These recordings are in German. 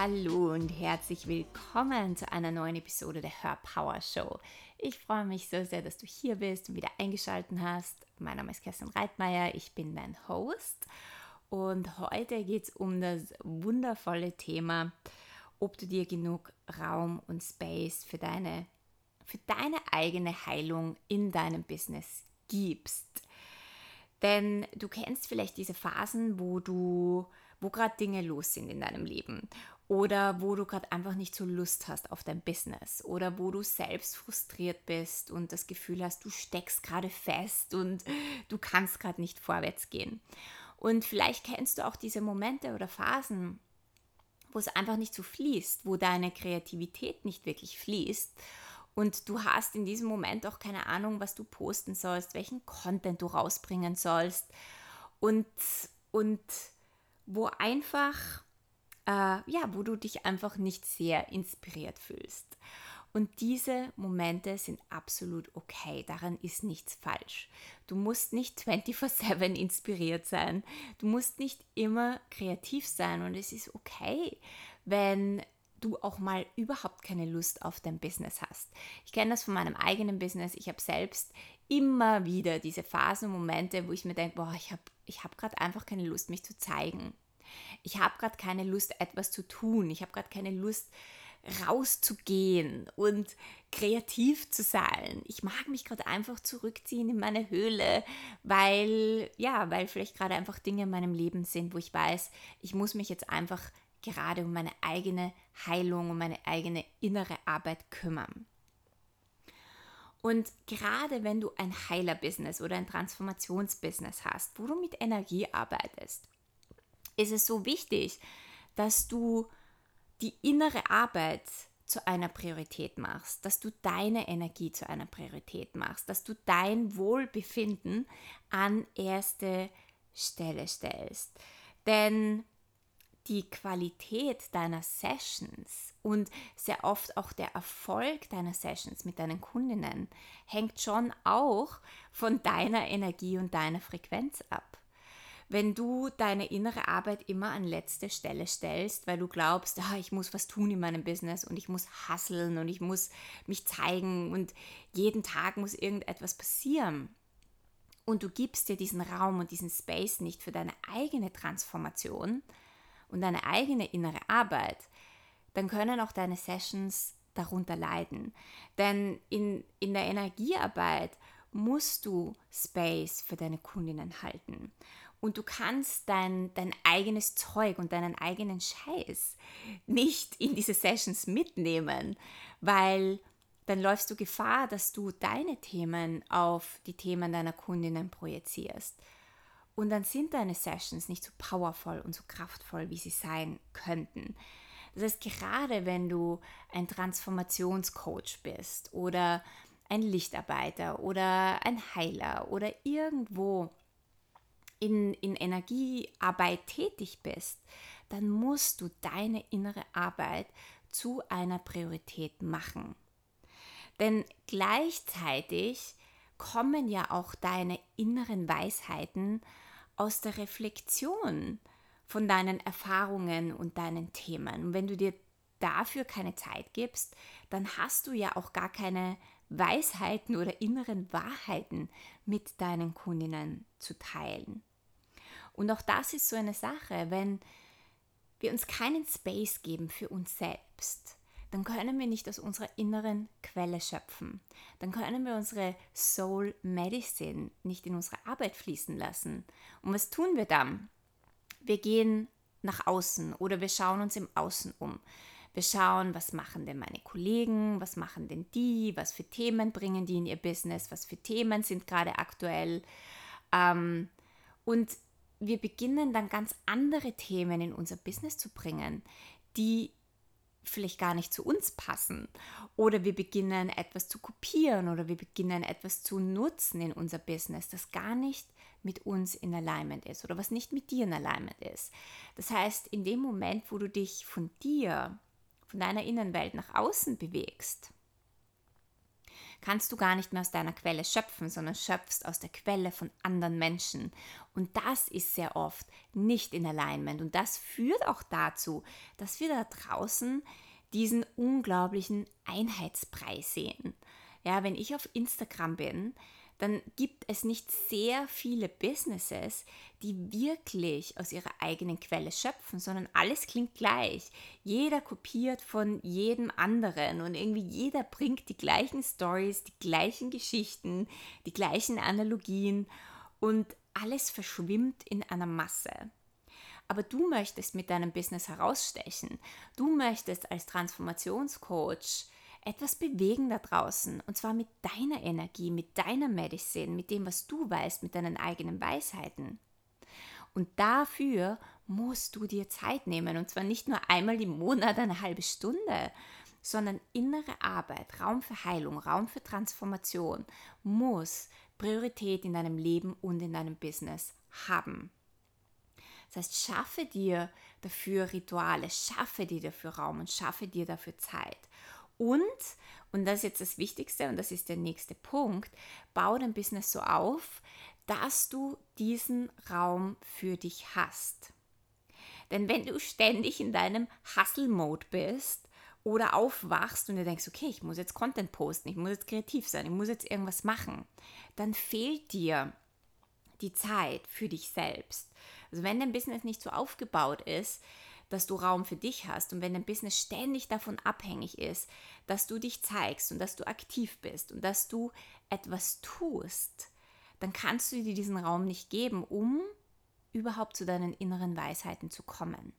Hallo und herzlich willkommen zu einer neuen Episode der Hör Power Show. Ich freue mich so sehr, dass du hier bist und wieder eingeschaltet hast. Mein Name ist Kerstin Reitmeier, ich bin dein Host und heute geht es um das wundervolle Thema, ob du dir genug Raum und Space für deine, für deine eigene Heilung in deinem Business gibst. Denn du kennst vielleicht diese Phasen, wo du wo gerade Dinge los sind in deinem Leben oder wo du gerade einfach nicht so Lust hast auf dein Business. Oder wo du selbst frustriert bist und das Gefühl hast, du steckst gerade fest und du kannst gerade nicht vorwärts gehen. Und vielleicht kennst du auch diese Momente oder Phasen, wo es einfach nicht so fließt, wo deine Kreativität nicht wirklich fließt. Und du hast in diesem Moment auch keine Ahnung, was du posten sollst, welchen Content du rausbringen sollst. Und und wo einfach äh, ja, wo du dich einfach nicht sehr inspiriert fühlst. Und diese Momente sind absolut okay. Daran ist nichts falsch. Du musst nicht 24/7 inspiriert sein. Du musst nicht immer kreativ sein. Und es ist okay, wenn du auch mal überhaupt keine Lust auf dein Business hast. Ich kenne das von meinem eigenen Business. Ich habe selbst immer wieder diese Phasen Momente, wo ich mir denke, boah, ich habe ich hab gerade einfach keine Lust, mich zu zeigen ich habe gerade keine Lust, etwas zu tun. Ich habe gerade keine Lust, rauszugehen und kreativ zu sein. Ich mag mich gerade einfach zurückziehen in meine Höhle, weil, ja, weil vielleicht gerade einfach Dinge in meinem Leben sind, wo ich weiß, ich muss mich jetzt einfach gerade um meine eigene Heilung, um meine eigene innere Arbeit kümmern. Und gerade wenn du ein Heiler-Business oder ein Transformationsbusiness hast, wo du mit Energie arbeitest, ist es so wichtig, dass du die innere Arbeit zu einer Priorität machst, dass du deine Energie zu einer Priorität machst, dass du dein Wohlbefinden an erste Stelle stellst. Denn die Qualität deiner Sessions und sehr oft auch der Erfolg deiner Sessions mit deinen Kundinnen hängt schon auch von deiner Energie und deiner Frequenz ab wenn du deine innere Arbeit immer an letzte Stelle stellst, weil du glaubst, ah, ich muss was tun in meinem Business und ich muss hasseln und ich muss mich zeigen und jeden Tag muss irgendetwas passieren. Und du gibst dir diesen Raum und diesen Space nicht für deine eigene Transformation und deine eigene innere Arbeit, dann können auch deine Sessions darunter leiden. Denn in, in der Energiearbeit musst du Space für deine Kundinnen halten und du kannst dein, dein eigenes Zeug und deinen eigenen Scheiß nicht in diese Sessions mitnehmen, weil dann läufst du Gefahr, dass du deine Themen auf die Themen deiner Kundinnen projizierst. Und dann sind deine Sessions nicht so powerful und so kraftvoll, wie sie sein könnten. Das heißt, gerade wenn du ein Transformationscoach bist oder ein Lichtarbeiter oder ein Heiler oder irgendwo in, in Energiearbeit tätig bist, dann musst du deine innere Arbeit zu einer Priorität machen. Denn gleichzeitig kommen ja auch deine inneren Weisheiten aus der Reflexion von deinen Erfahrungen und deinen Themen. Und wenn du dir dafür keine Zeit gibst, dann hast du ja auch gar keine Weisheiten oder inneren Wahrheiten mit deinen Kundinnen zu teilen. Und auch das ist so eine Sache, wenn wir uns keinen Space geben für uns selbst, dann können wir nicht aus unserer inneren Quelle schöpfen. Dann können wir unsere Soul Medicine nicht in unsere Arbeit fließen lassen. Und was tun wir dann? Wir gehen nach außen oder wir schauen uns im Außen um. Wir schauen, was machen denn meine Kollegen, was machen denn die, was für Themen bringen die in ihr Business, was für Themen sind gerade aktuell. Ähm, und wir beginnen dann ganz andere Themen in unser Business zu bringen, die vielleicht gar nicht zu uns passen. Oder wir beginnen etwas zu kopieren oder wir beginnen etwas zu nutzen in unser Business, das gar nicht mit uns in Alignment ist oder was nicht mit dir in Alignment ist. Das heißt, in dem Moment, wo du dich von dir, von deiner Innenwelt nach außen bewegst, kannst du gar nicht mehr aus deiner Quelle schöpfen, sondern schöpfst aus der Quelle von anderen Menschen. Und das ist sehr oft nicht in Alignment. Und das führt auch dazu, dass wir da draußen diesen unglaublichen Einheitspreis sehen. Ja, wenn ich auf Instagram bin, dann gibt es nicht sehr viele Businesses, die wirklich aus ihrer eigenen Quelle schöpfen, sondern alles klingt gleich. Jeder kopiert von jedem anderen und irgendwie jeder bringt die gleichen Stories, die gleichen Geschichten, die gleichen Analogien und alles verschwimmt in einer Masse. Aber du möchtest mit deinem Business herausstechen. Du möchtest als Transformationscoach etwas bewegen da draußen. Und zwar mit deiner Energie, mit deiner Medicine, mit dem, was du weißt, mit deinen eigenen Weisheiten. Und dafür musst du dir Zeit nehmen. Und zwar nicht nur einmal im Monat eine halbe Stunde, sondern innere Arbeit, Raum für Heilung, Raum für Transformation muss Priorität in deinem Leben und in deinem Business haben. Das heißt, schaffe dir dafür Rituale, schaffe dir dafür Raum und schaffe dir dafür Zeit. Und, und das ist jetzt das Wichtigste und das ist der nächste Punkt, baue dein Business so auf, dass du diesen Raum für dich hast. Denn wenn du ständig in deinem Hustle-Mode bist oder aufwachst und du denkst, okay, ich muss jetzt Content posten, ich muss jetzt kreativ sein, ich muss jetzt irgendwas machen, dann fehlt dir die Zeit für dich selbst. Also wenn dein Business nicht so aufgebaut ist, dass du Raum für dich hast und wenn dein Business ständig davon abhängig ist, dass du dich zeigst und dass du aktiv bist und dass du etwas tust, dann kannst du dir diesen Raum nicht geben, um überhaupt zu deinen inneren Weisheiten zu kommen.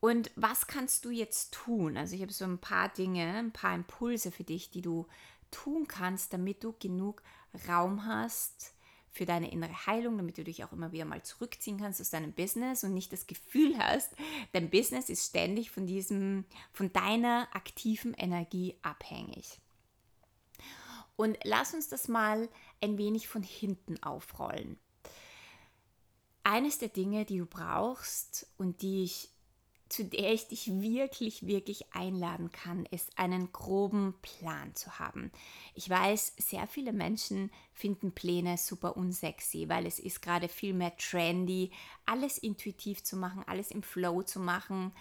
Und was kannst du jetzt tun? Also ich habe so ein paar Dinge, ein paar Impulse für dich, die du tun kannst, damit du genug Raum hast, für deine innere Heilung, damit du dich auch immer wieder mal zurückziehen kannst aus deinem Business und nicht das Gefühl hast, dein Business ist ständig von diesem, von deiner aktiven Energie abhängig. Und lass uns das mal ein wenig von hinten aufrollen. Eines der Dinge, die du brauchst und die ich zu der ich dich wirklich, wirklich einladen kann, ist einen groben Plan zu haben. Ich weiß, sehr viele Menschen finden Pläne super unsexy, weil es ist gerade viel mehr trendy, alles intuitiv zu machen, alles im Flow zu machen,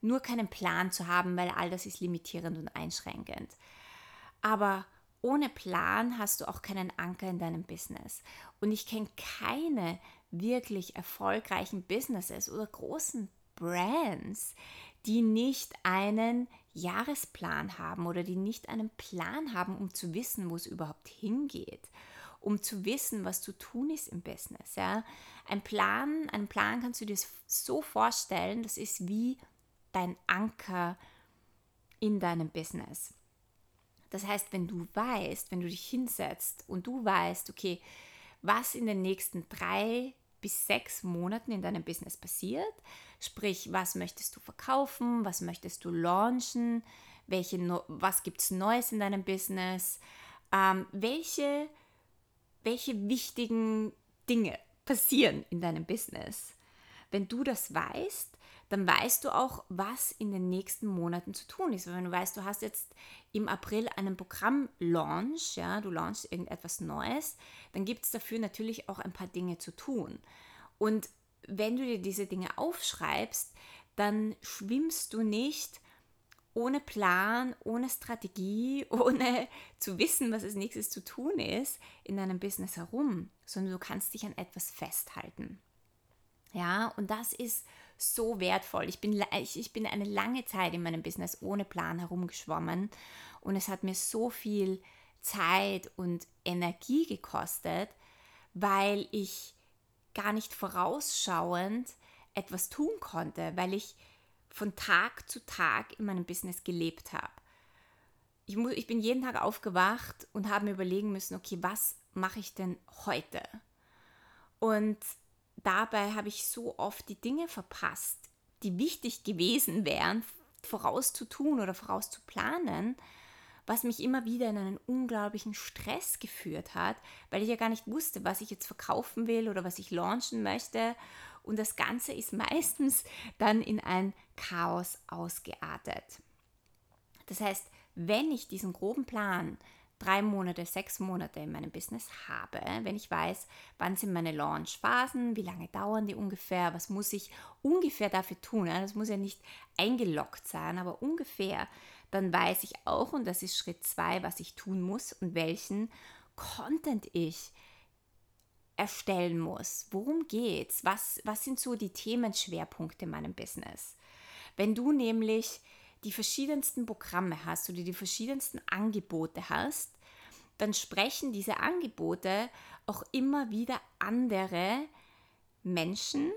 nur keinen Plan zu haben, weil all das ist limitierend und einschränkend. Aber ohne Plan hast du auch keinen Anker in deinem Business. Und ich kenne keine wirklich erfolgreichen Businesses oder großen Brands, die nicht einen Jahresplan haben oder die nicht einen Plan haben, um zu wissen, wo es überhaupt hingeht, um zu wissen, was zu tun ist im Business. Ja? Ein Plan, einen Plan kannst du dir so vorstellen, das ist wie dein Anker in deinem Business. Das heißt, wenn du weißt, wenn du dich hinsetzt und du weißt, okay, was in den nächsten drei bis sechs Monaten in deinem Business passiert. Sprich, was möchtest du verkaufen, was möchtest du launchen, welche, was gibt es Neues in deinem Business, ähm, welche, welche wichtigen Dinge passieren in deinem Business. Wenn du das weißt, dann weißt du auch, was in den nächsten Monaten zu tun ist. wenn du weißt, du hast jetzt im April einen Programm-Launch, ja, du launchst irgendetwas Neues, dann gibt es dafür natürlich auch ein paar Dinge zu tun. Und wenn du dir diese Dinge aufschreibst, dann schwimmst du nicht ohne Plan, ohne Strategie, ohne zu wissen, was als nächstes zu tun ist, in deinem Business herum, sondern du kannst dich an etwas festhalten. Ja, und das ist so wertvoll. Ich bin, ich, ich bin eine lange Zeit in meinem Business ohne Plan herumgeschwommen und es hat mir so viel Zeit und Energie gekostet, weil ich gar nicht vorausschauend etwas tun konnte, weil ich von Tag zu Tag in meinem Business gelebt habe. Ich, muss, ich bin jeden Tag aufgewacht und habe mir überlegen müssen, okay, was mache ich denn heute? Und dabei habe ich so oft die Dinge verpasst, die wichtig gewesen wären, vorauszutun oder vorauszuplanen, was mich immer wieder in einen unglaublichen Stress geführt hat, weil ich ja gar nicht wusste, was ich jetzt verkaufen will oder was ich launchen möchte. Und das Ganze ist meistens dann in ein Chaos ausgeartet. Das heißt, wenn ich diesen groben Plan drei Monate, sechs Monate in meinem Business habe, wenn ich weiß, wann sind meine Launch-Phasen, wie lange dauern die ungefähr, was muss ich ungefähr dafür tun. Das muss ja nicht eingeloggt sein, aber ungefähr. Dann weiß ich auch, und das ist Schritt zwei, was ich tun muss und welchen Content ich erstellen muss. Worum geht's? Was, was sind so die Themenschwerpunkte in meinem Business? Wenn du nämlich die verschiedensten Programme hast oder die verschiedensten Angebote hast, dann sprechen diese Angebote auch immer wieder andere Menschen,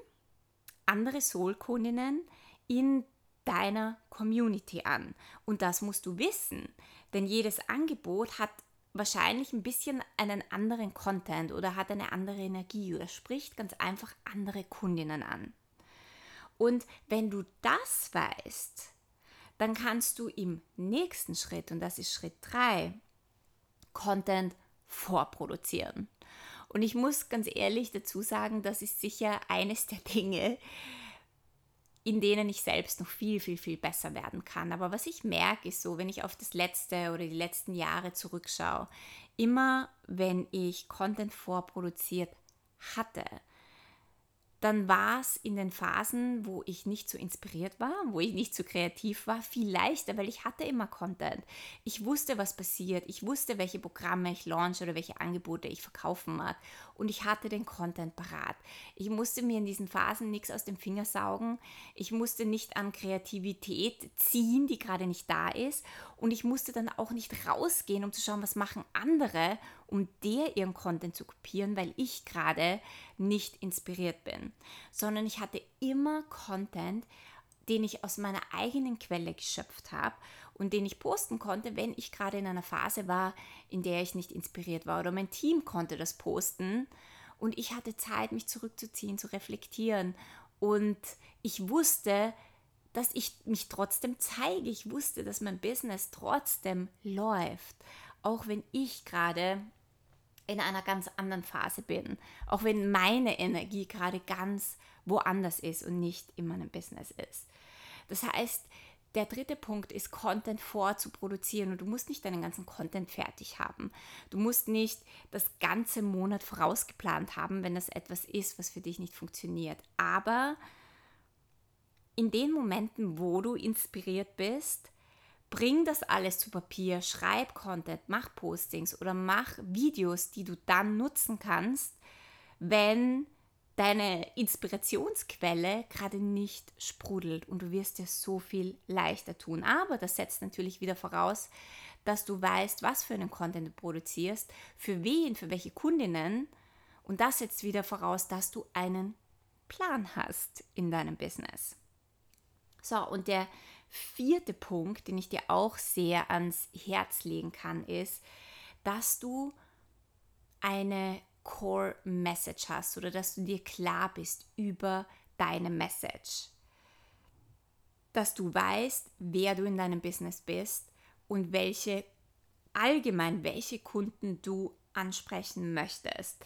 andere Soulkundinnen in deiner Community an. Und das musst du wissen, denn jedes Angebot hat wahrscheinlich ein bisschen einen anderen Content oder hat eine andere Energie oder spricht ganz einfach andere Kundinnen an. Und wenn du das weißt, dann kannst du im nächsten Schritt, und das ist Schritt 3, Content vorproduzieren. Und ich muss ganz ehrlich dazu sagen, das ist sicher eines der Dinge, in denen ich selbst noch viel, viel, viel besser werden kann. Aber was ich merke, ist so, wenn ich auf das letzte oder die letzten Jahre zurückschaue, immer wenn ich Content vorproduziert hatte, dann war es in den Phasen, wo ich nicht so inspiriert war, wo ich nicht so kreativ war, viel leichter, weil ich hatte immer Content. Ich wusste, was passiert. Ich wusste, welche Programme ich launch oder welche Angebote ich verkaufen mag. Und ich hatte den Content parat. Ich musste mir in diesen Phasen nichts aus dem Finger saugen. Ich musste nicht an Kreativität ziehen, die gerade nicht da ist. Und ich musste dann auch nicht rausgehen, um zu schauen, was machen andere, um der ihren Content zu kopieren, weil ich gerade nicht inspiriert bin, sondern ich hatte immer Content, den ich aus meiner eigenen Quelle geschöpft habe und den ich posten konnte, wenn ich gerade in einer Phase war, in der ich nicht inspiriert war oder mein Team konnte das posten. Und ich hatte Zeit, mich zurückzuziehen, zu reflektieren. Und ich wusste, dass ich mich trotzdem zeige. Ich wusste, dass mein Business trotzdem läuft, auch wenn ich gerade in einer ganz anderen Phase bin, auch wenn meine Energie gerade ganz woanders ist und nicht in meinem Business ist. Das heißt, der dritte Punkt ist, Content vorzuproduzieren und du musst nicht deinen ganzen Content fertig haben. Du musst nicht das ganze Monat vorausgeplant haben, wenn das etwas ist, was für dich nicht funktioniert. Aber in den Momenten, wo du inspiriert bist, bring das alles zu Papier, schreib Content, mach Postings oder mach Videos, die du dann nutzen kannst, wenn deine Inspirationsquelle gerade nicht sprudelt und du wirst dir so viel leichter tun. Aber das setzt natürlich wieder voraus, dass du weißt, was für einen Content du produzierst, für wen, für welche Kundinnen. Und das setzt wieder voraus, dass du einen Plan hast in deinem Business. So, und der vierte Punkt, den ich dir auch sehr ans Herz legen kann, ist, dass du eine Core Message hast oder dass du dir klar bist über deine Message. Dass du weißt, wer du in deinem Business bist und welche allgemein welche Kunden du ansprechen möchtest.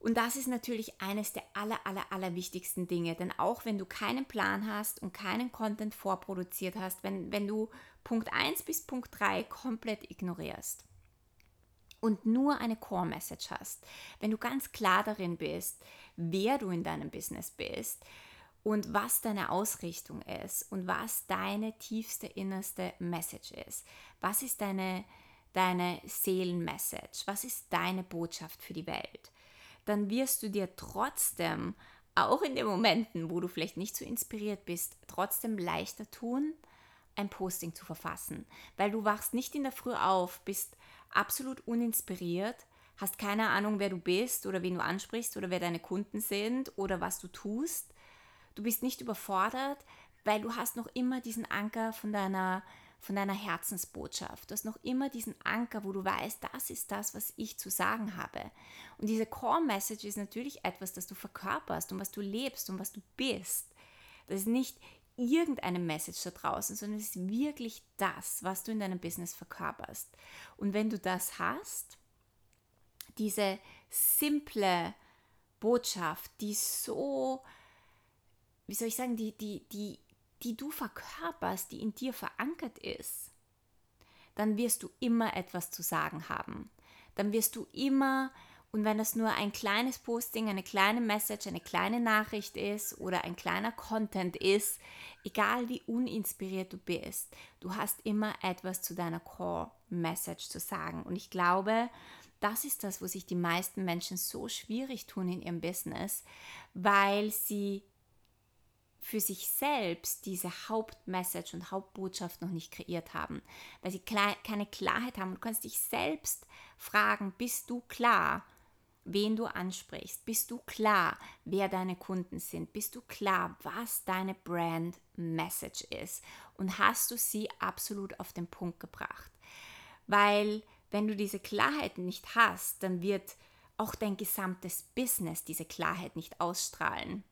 Und das ist natürlich eines der aller, aller, aller wichtigsten Dinge. Denn auch wenn du keinen Plan hast und keinen Content vorproduziert hast, wenn, wenn du Punkt 1 bis Punkt 3 komplett ignorierst und nur eine Core-Message hast, wenn du ganz klar darin bist, wer du in deinem Business bist und was deine Ausrichtung ist und was deine tiefste, innerste Message ist, was ist deine, deine Seelenmessage, was ist deine Botschaft für die Welt dann wirst du dir trotzdem, auch in den Momenten, wo du vielleicht nicht so inspiriert bist, trotzdem leichter tun, ein Posting zu verfassen. Weil du wachst nicht in der Früh auf, bist absolut uninspiriert, hast keine Ahnung, wer du bist oder wen du ansprichst oder wer deine Kunden sind oder was du tust. Du bist nicht überfordert, weil du hast noch immer diesen Anker von deiner von deiner Herzensbotschaft. Du hast noch immer diesen Anker, wo du weißt, das ist das, was ich zu sagen habe. Und diese Core Message ist natürlich etwas, das du verkörperst und was du lebst und was du bist. Das ist nicht irgendeine Message da draußen, sondern es ist wirklich das, was du in deinem Business verkörperst. Und wenn du das hast, diese simple Botschaft, die so, wie soll ich sagen, die, die, die die du verkörperst, die in dir verankert ist, dann wirst du immer etwas zu sagen haben. Dann wirst du immer, und wenn das nur ein kleines Posting, eine kleine Message, eine kleine Nachricht ist oder ein kleiner Content ist, egal wie uninspiriert du bist, du hast immer etwas zu deiner Core Message zu sagen. Und ich glaube, das ist das, wo sich die meisten Menschen so schwierig tun in ihrem Business, weil sie für sich selbst diese Hauptmessage und Hauptbotschaft noch nicht kreiert haben, weil sie keine Klarheit haben. Du kannst dich selbst fragen, bist du klar, wen du ansprichst? Bist du klar, wer deine Kunden sind? Bist du klar, was deine Brand Message ist? Und hast du sie absolut auf den Punkt gebracht? Weil wenn du diese Klarheit nicht hast, dann wird auch dein gesamtes Business diese Klarheit nicht ausstrahlen.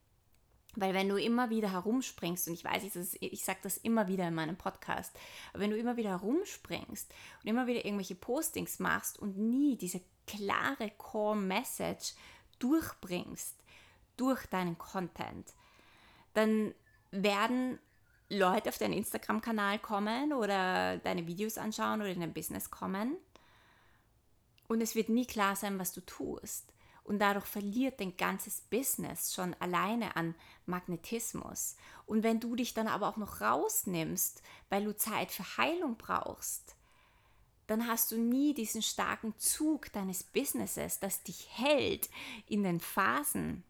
Weil wenn du immer wieder herumspringst, und ich weiß, ich, ich sage das immer wieder in meinem Podcast, aber wenn du immer wieder herumspringst und immer wieder irgendwelche Postings machst und nie diese klare Core-Message durchbringst durch deinen Content, dann werden Leute auf deinen Instagram-Kanal kommen oder deine Videos anschauen oder in dein Business kommen und es wird nie klar sein, was du tust. Und dadurch verliert dein ganzes Business schon alleine an Magnetismus. Und wenn du dich dann aber auch noch rausnimmst, weil du Zeit für Heilung brauchst, dann hast du nie diesen starken Zug deines Businesses, das dich hält in den Phasen,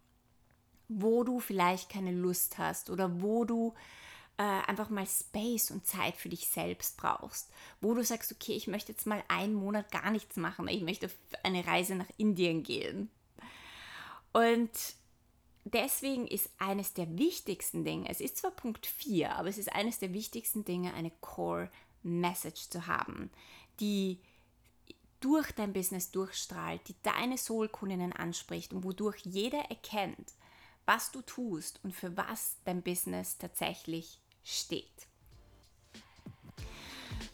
wo du vielleicht keine Lust hast oder wo du äh, einfach mal Space und Zeit für dich selbst brauchst, wo du sagst, okay, ich möchte jetzt mal einen Monat gar nichts machen, ich möchte auf eine Reise nach Indien gehen. Und deswegen ist eines der wichtigsten Dinge, es ist zwar Punkt 4, aber es ist eines der wichtigsten Dinge, eine Core Message zu haben, die durch dein Business durchstrahlt, die deine Soul-Kundinnen anspricht und wodurch jeder erkennt, was du tust und für was dein Business tatsächlich steht.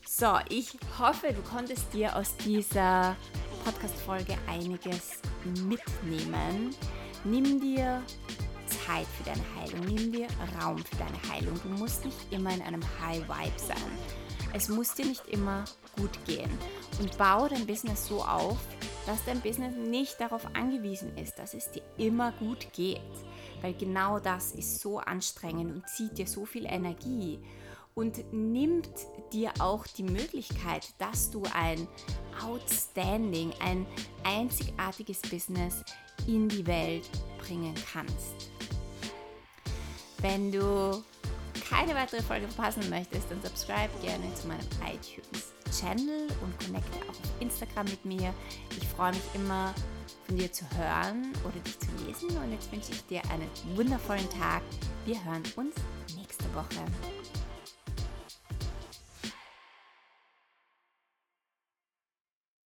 So, ich hoffe, du konntest dir aus dieser Podcast-Folge einiges mitnehmen. Nimm dir Zeit für deine Heilung, nimm dir Raum für deine Heilung. Du musst nicht immer in einem High Vibe sein. Es muss dir nicht immer gut gehen. Und baue dein Business so auf, dass dein Business nicht darauf angewiesen ist, dass es dir immer gut geht weil genau das ist so anstrengend und zieht dir so viel Energie und nimmt dir auch die Möglichkeit, dass du ein outstanding, ein einzigartiges Business in die Welt bringen kannst. Wenn du keine weitere Folge verpassen möchtest, dann subscribe gerne zu meinem iTunes Channel und connecte auch auf Instagram mit mir. Ich freue mich immer von dir zu hören oder dich zu lesen. Und jetzt wünsche ich dir einen wundervollen Tag. Wir hören uns nächste Woche.